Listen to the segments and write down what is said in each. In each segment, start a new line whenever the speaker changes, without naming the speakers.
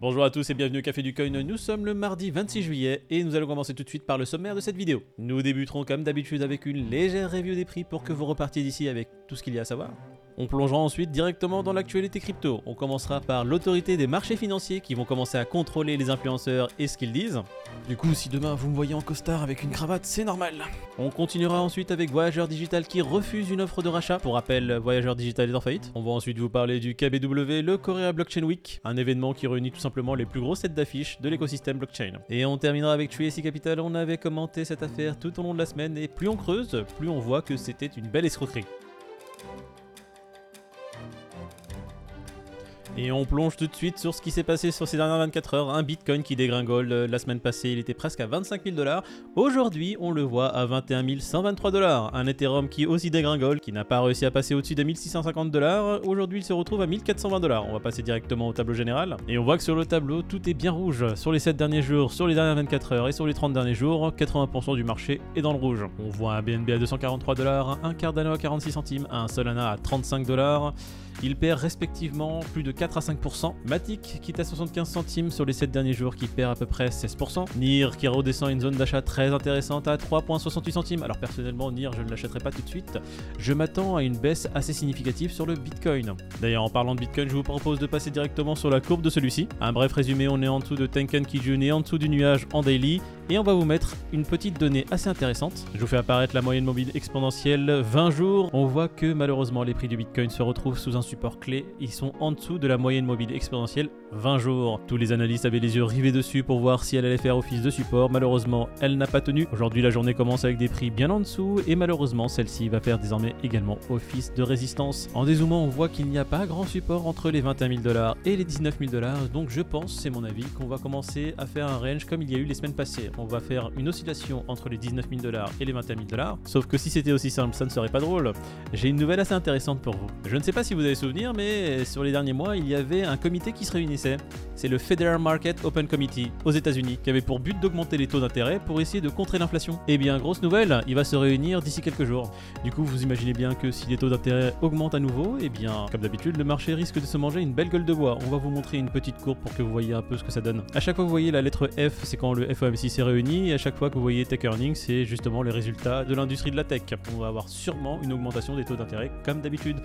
Bonjour à tous et bienvenue au Café du Coin. Nous sommes le mardi 26 juillet et nous allons commencer tout de suite par le sommaire de cette vidéo. Nous débuterons comme d'habitude avec une légère review des prix pour que vous repartiez d'ici avec tout ce qu'il y a à savoir. On plongera ensuite directement dans l'actualité crypto. On commencera par l'autorité des marchés financiers qui vont commencer à contrôler les influenceurs et ce qu'ils disent. Du coup, si demain vous me voyez en costard avec une cravate, c'est normal. On continuera ensuite avec Voyageur Digital qui refuse une offre de rachat. Pour rappel, Voyageur Digital est en faillite. On va ensuite vous parler du KBW, le Korea Blockchain Week, un événement qui réunit tout simplement les plus grosses têtes d'affiches de l'écosystème blockchain. Et on terminera avec Tracy Capital. On avait commenté cette affaire tout au long de la semaine et plus on creuse, plus on voit que c'était une belle escroquerie. Et on plonge tout de suite sur ce qui s'est passé sur ces dernières 24 heures. Un bitcoin qui dégringole euh, la semaine passée, il était presque à 25 000 dollars. Aujourd'hui, on le voit à 21 123 dollars. Un Ethereum qui aussi dégringole, qui n'a pas réussi à passer au-dessus de 1650 dollars. Aujourd'hui, il se retrouve à 1420 dollars. On va passer directement au tableau général. Et on voit que sur le tableau, tout est bien rouge. Sur les 7 derniers jours, sur les dernières 24 heures et sur les 30 derniers jours, 80% du marché est dans le rouge. On voit un BNB à 243 dollars, un Cardano à 46 centimes, un Solana à 35 dollars. Il perd respectivement plus de 4 à 5%. Matic qui est à 75 centimes sur les 7 derniers jours qui perd à peu près 16%. NIR qui redescend une zone d'achat très intéressante à 3,68 centimes. Alors personnellement NIR je ne l'achèterai pas tout de suite. Je m'attends à une baisse assez significative sur le Bitcoin. D'ailleurs en parlant de Bitcoin je vous propose de passer directement sur la courbe de celui-ci. Un bref résumé on est en dessous de Tenkan Kijun et en dessous du nuage en daily. Et on va vous mettre une petite donnée assez intéressante. Je vous fais apparaître la moyenne mobile exponentielle 20 jours. On voit que malheureusement les prix du Bitcoin se retrouvent sous un support clé. Ils sont en dessous de la moyenne mobile exponentielle 20 jours. Tous les analystes avaient les yeux rivés dessus pour voir si elle allait faire office de support. Malheureusement, elle n'a pas tenu. Aujourd'hui, la journée commence avec des prix bien en dessous et malheureusement, celle-ci va faire désormais également office de résistance. En dézoomant, on voit qu'il n'y a pas grand support entre les 21 000 dollars et les 19 000 dollars. Donc, je pense, c'est mon avis, qu'on va commencer à faire un range comme il y a eu les semaines passées. On va faire une oscillation entre les 19 000 dollars et les 21 000 dollars. Sauf que si c'était aussi simple, ça ne serait pas drôle. J'ai une nouvelle assez intéressante pour vous. Je ne sais pas si vous avez souvenir, mais sur les derniers mois, il y avait un comité qui se réunissait. C'est le Federal Market Open Committee aux États-Unis, qui avait pour but d'augmenter les taux d'intérêt pour essayer de contrer l'inflation. Eh bien, grosse nouvelle, il va se réunir d'ici quelques jours. Du coup, vous imaginez bien que si les taux d'intérêt augmentent à nouveau, eh bien, comme d'habitude, le marché risque de se manger une belle gueule de bois. On va vous montrer une petite courbe pour que vous voyez un peu ce que ça donne. À chaque fois que vous voyez la lettre F, c'est quand le FOMC s'est réuni, et à chaque fois que vous voyez Tech Earnings, c'est justement les résultats de l'industrie de la tech. On va avoir sûrement une augmentation des taux d'intérêt comme d'habitude.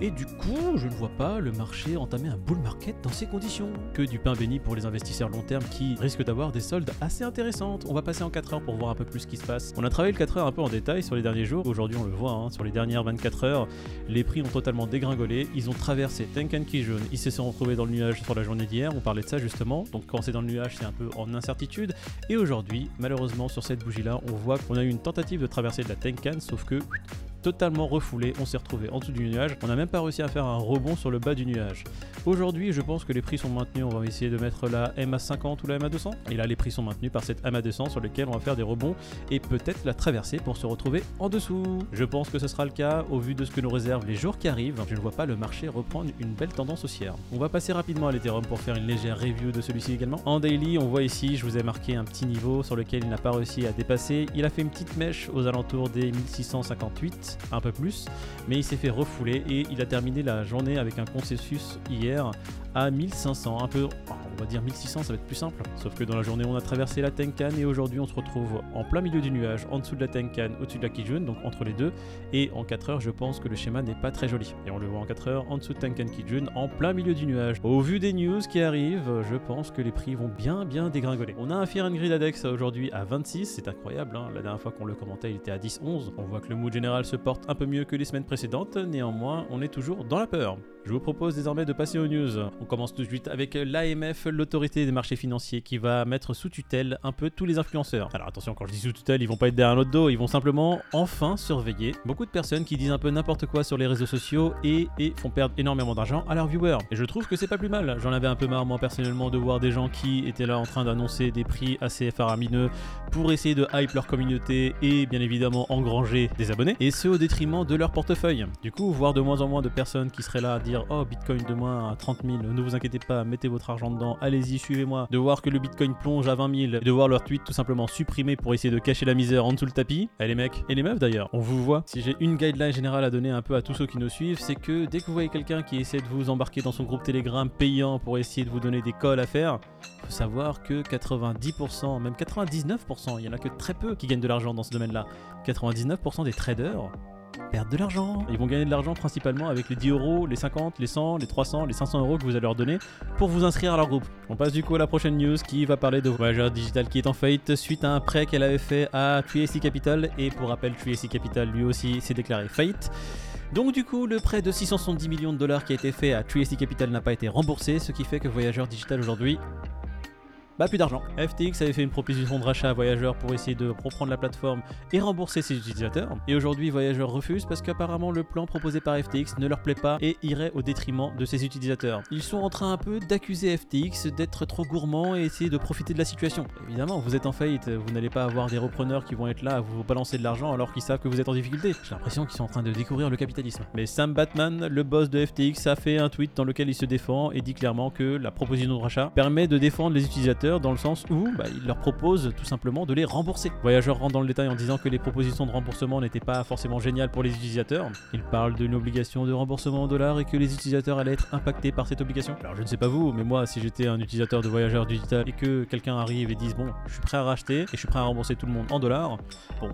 Et du coup, je ne vois pas le marché entamer un bull market dans ces conditions. Que du pain béni pour les investisseurs long terme qui risquent d'avoir des soldes assez intéressantes. On va passer en 4 heures pour voir un peu plus ce qui se passe. On a travaillé le 4 heures un peu en détail sur les derniers jours. Aujourd'hui, on le voit, hein, sur les dernières 24 heures, les prix ont totalement dégringolé. Ils ont traversé Tenkan Kijun. Ils se sont retrouvés dans le nuage sur la journée d'hier. On parlait de ça justement. Donc quand c'est dans le nuage, c'est un peu en incertitude. Et aujourd'hui, malheureusement, sur cette bougie-là, on voit qu'on a eu une tentative de traverser de la Tenkan, sauf que totalement refoulé, on s'est retrouvé en dessous du nuage, on n'a même pas réussi à faire un rebond sur le bas du nuage. Aujourd'hui, je pense que les prix sont maintenus, on va essayer de mettre la MA50 ou la MA200, et là les prix sont maintenus par cette MA200 sur lequel on va faire des rebonds et peut-être la traverser pour se retrouver en dessous. Je pense que ce sera le cas au vu de ce que nous réservent les jours qui arrivent, je ne vois pas le marché reprendre une belle tendance haussière. On va passer rapidement à l'Ethereum pour faire une légère review de celui-ci également. En daily, on voit ici, je vous ai marqué un petit niveau sur lequel il n'a pas réussi à dépasser, il a fait une petite mèche aux alentours des 1658, un peu plus, mais il s'est fait refouler et il a terminé la journée avec un consensus hier à 1500, un peu, on va dire 1600, ça va être plus simple. Sauf que dans la journée, on a traversé la Tenkan et aujourd'hui, on se retrouve en plein milieu du nuage, en dessous de la Tenkan, au-dessus de la Kijun, donc entre les deux. Et en 4 heures, je pense que le schéma n'est pas très joli. Et on le voit en 4 heures, en dessous de Tenkan Kijun, en plein milieu du nuage. Au vu des news qui arrivent, je pense que les prix vont bien, bien dégringoler. On a un Fear and Grid Adex aujourd'hui à 26, c'est incroyable. Hein. La dernière fois qu'on le commentait, il était à 10-11. On voit que le mood général se porte un peu mieux que les semaines précédentes. Néanmoins, on est toujours dans la peur. Je vous propose désormais de passer aux news. On commence tout de suite avec l'AMF, l'autorité des marchés financiers, qui va mettre sous tutelle un peu tous les influenceurs. Alors attention, quand je dis sous tutelle, ils vont pas être derrière notre dos, ils vont simplement enfin surveiller beaucoup de personnes qui disent un peu n'importe quoi sur les réseaux sociaux et, et font perdre énormément d'argent à leurs viewers. Et je trouve que c'est pas plus mal. J'en avais un peu marre moi personnellement de voir des gens qui étaient là en train d'annoncer des prix assez faramineux pour essayer de hype leur communauté et bien évidemment engranger des abonnés, et ce au détriment de leur portefeuille. Du coup, voir de moins en moins de personnes qui seraient là à dire Oh, Bitcoin demain à 30 000, ne vous inquiétez pas, mettez votre argent dedans allez-y, suivez-moi, de voir que le Bitcoin plonge à 20 000, et de voir leur tweet tout simplement supprimé pour essayer de cacher la misère en dessous le tapis. Eh les mecs, et les meufs d'ailleurs, on vous voit. Si j'ai une guideline générale à donner un peu à tous ceux qui nous suivent, c'est que dès que vous voyez quelqu'un qui essaie de vous embarquer dans son groupe Telegram payant pour essayer de vous donner des calls à faire, faut savoir que 90%, même 99%, il y en a que très peu qui gagnent de l'argent dans ce domaine-là. 99% des traders perdent de l'argent. Ils vont gagner de l'argent principalement avec les 10 euros, les 50, les 100, les 300, les 500 euros que vous allez leur donner pour vous inscrire à leur groupe. On passe du coup à la prochaine news qui va parler de Voyageur Digital qui est en faillite suite à un prêt qu'elle avait fait à Tracy Capital. Et pour rappel, Tracy Capital lui aussi s'est déclaré faillite. Donc du coup, le prêt de 670 millions de dollars qui a été fait à Tracy Capital n'a pas été remboursé, ce qui fait que Voyageur Digital aujourd'hui bah plus d'argent. FTX avait fait une proposition de rachat à Voyageur pour essayer de reprendre la plateforme et rembourser ses utilisateurs. Et aujourd'hui, Voyageur refuse parce qu'apparemment le plan proposé par FTX ne leur plaît pas et irait au détriment de ses utilisateurs. Ils sont en train un peu d'accuser FTX d'être trop gourmand et essayer de profiter de la situation. Évidemment, vous êtes en faillite, vous n'allez pas avoir des repreneurs qui vont être là à vous balancer de l'argent alors qu'ils savent que vous êtes en difficulté. J'ai l'impression qu'ils sont en train de découvrir le capitalisme. Mais Sam Batman, le boss de FTX, a fait un tweet dans lequel il se défend et dit clairement que la proposition de rachat permet de défendre les utilisateurs dans le sens où bah, il leur propose tout simplement de les rembourser. Voyageur rentre dans le détail en disant que les propositions de remboursement n'étaient pas forcément géniales pour les utilisateurs. Il parle d'une obligation de remboursement en dollars et que les utilisateurs allaient être impactés par cette obligation. Alors je ne sais pas vous, mais moi si j'étais un utilisateur de voyageur digital et que quelqu'un arrive et dise bon, je suis prêt à racheter et je suis prêt à rembourser tout le monde en dollars, bon,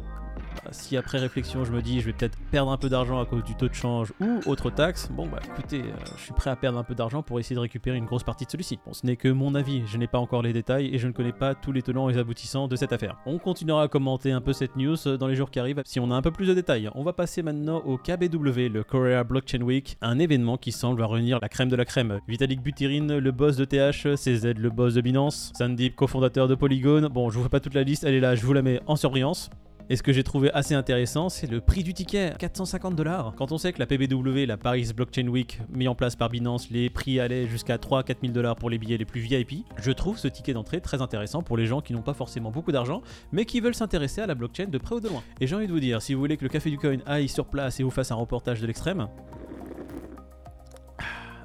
si après réflexion je me dis je vais peut-être perdre un peu d'argent à cause du taux de change ou autre taxe, bon bah écoutez, euh, je suis prêt à perdre un peu d'argent pour essayer de récupérer une grosse partie de celui-ci. Bon, ce n'est que mon avis, je n'ai pas encore les détails et je ne connais pas tous les tenants et les aboutissants de cette affaire. On continuera à commenter un peu cette news dans les jours qui arrivent si on a un peu plus de détails. On va passer maintenant au KBW, le Korea Blockchain Week, un événement qui semble réunir la crème de la crème. Vitalik Buterin, le boss de TH, CZ, le boss de Binance, Sandeep, cofondateur de Polygon. Bon, je vous fais pas toute la liste, elle est là, je vous la mets en surbrillance. Et ce que j'ai trouvé assez intéressant, c'est le prix du ticket, 450 dollars. Quand on sait que la PBW, la Paris Blockchain Week, mis en place par Binance, les prix allaient jusqu'à 3-4 000 dollars pour les billets les plus VIP, je trouve ce ticket d'entrée très intéressant pour les gens qui n'ont pas forcément beaucoup d'argent, mais qui veulent s'intéresser à la blockchain de près ou de loin. Et j'ai envie de vous dire, si vous voulez que le Café du Coin aille sur place et vous fasse un reportage de l'extrême,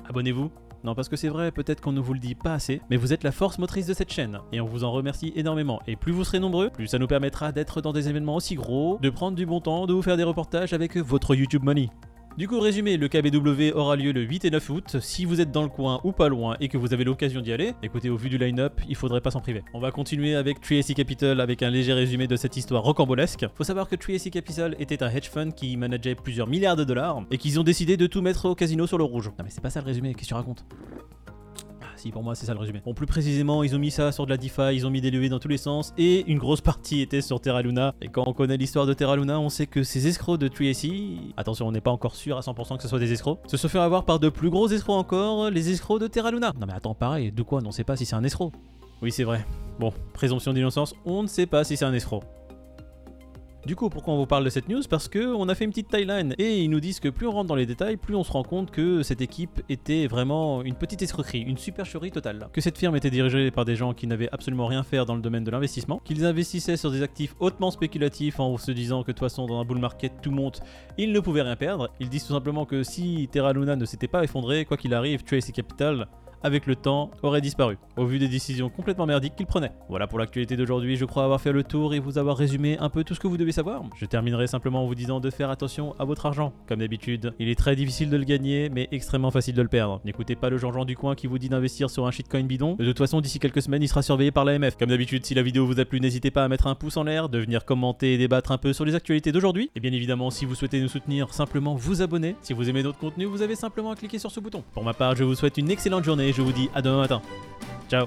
abonnez-vous non, parce que c'est vrai, peut-être qu'on ne vous le dit pas assez, mais vous êtes la force motrice de cette chaîne, et on vous en remercie énormément. Et plus vous serez nombreux, plus ça nous permettra d'être dans des événements aussi gros, de prendre du bon temps, de vous faire des reportages avec votre YouTube Money. Du coup, résumé, le KBW aura lieu le 8 et 9 août. Si vous êtes dans le coin ou pas loin et que vous avez l'occasion d'y aller, écoutez, au vu du line-up, il faudrait pas s'en priver. On va continuer avec Tracy Capital avec un léger résumé de cette histoire rocambolesque. Faut savoir que Tracy Capital était un hedge fund qui manageait plusieurs milliards de dollars et qu'ils ont décidé de tout mettre au casino sur le rouge. Non mais c'est pas ça le résumé, qu'est-ce que tu racontes? Si, pour moi, c'est ça le résumé. Bon, plus précisément, ils ont mis ça sur de la DeFi, ils ont mis des levées dans tous les sens, et une grosse partie était sur Terra Luna. Et quand on connaît l'histoire de Terra Luna, on sait que ces escrocs de 3AC, attention, on n'est pas encore sûr à 100% que ce soit des escrocs, se sont fait avoir par de plus gros escrocs encore, les escrocs de Terra Luna. Non mais attends, pareil, de quoi On ne sait pas si c'est un escroc? Oui, c'est vrai. Bon, présomption d'innocence, on ne sait pas si c'est un escroc. Du coup, pourquoi on vous parle de cette news? Parce que on a fait une petite timeline et ils nous disent que plus on rentre dans les détails, plus on se rend compte que cette équipe était vraiment une petite escroquerie, une supercherie totale. Que cette firme était dirigée par des gens qui n'avaient absolument rien faire dans le domaine de l'investissement, qu'ils investissaient sur des actifs hautement spéculatifs en se disant que de toute façon dans un bull market tout monte, ils ne pouvaient rien perdre. Ils disent tout simplement que si Terra Luna ne s'était pas effondré, quoi qu'il arrive, Tracy Capital avec le temps, aurait disparu, au vu des décisions complètement merdiques qu'il prenait. Voilà pour l'actualité d'aujourd'hui, je crois avoir fait le tour et vous avoir résumé un peu tout ce que vous devez savoir. Je terminerai simplement en vous disant de faire attention à votre argent, comme d'habitude. Il est très difficile de le gagner, mais extrêmement facile de le perdre. N'écoutez pas le Jean-Jean du coin qui vous dit d'investir sur un shitcoin bidon. De toute façon, d'ici quelques semaines, il sera surveillé par l'AMF. Comme d'habitude, si la vidéo vous a plu, n'hésitez pas à mettre un pouce en l'air, de venir commenter et débattre un peu sur les actualités d'aujourd'hui. Et bien évidemment, si vous souhaitez nous soutenir, simplement vous abonner. Si vous aimez notre contenu, vous avez simplement à cliquer sur ce bouton. Pour ma part, je vous souhaite une excellente journée je vous dis à demain matin. Ciao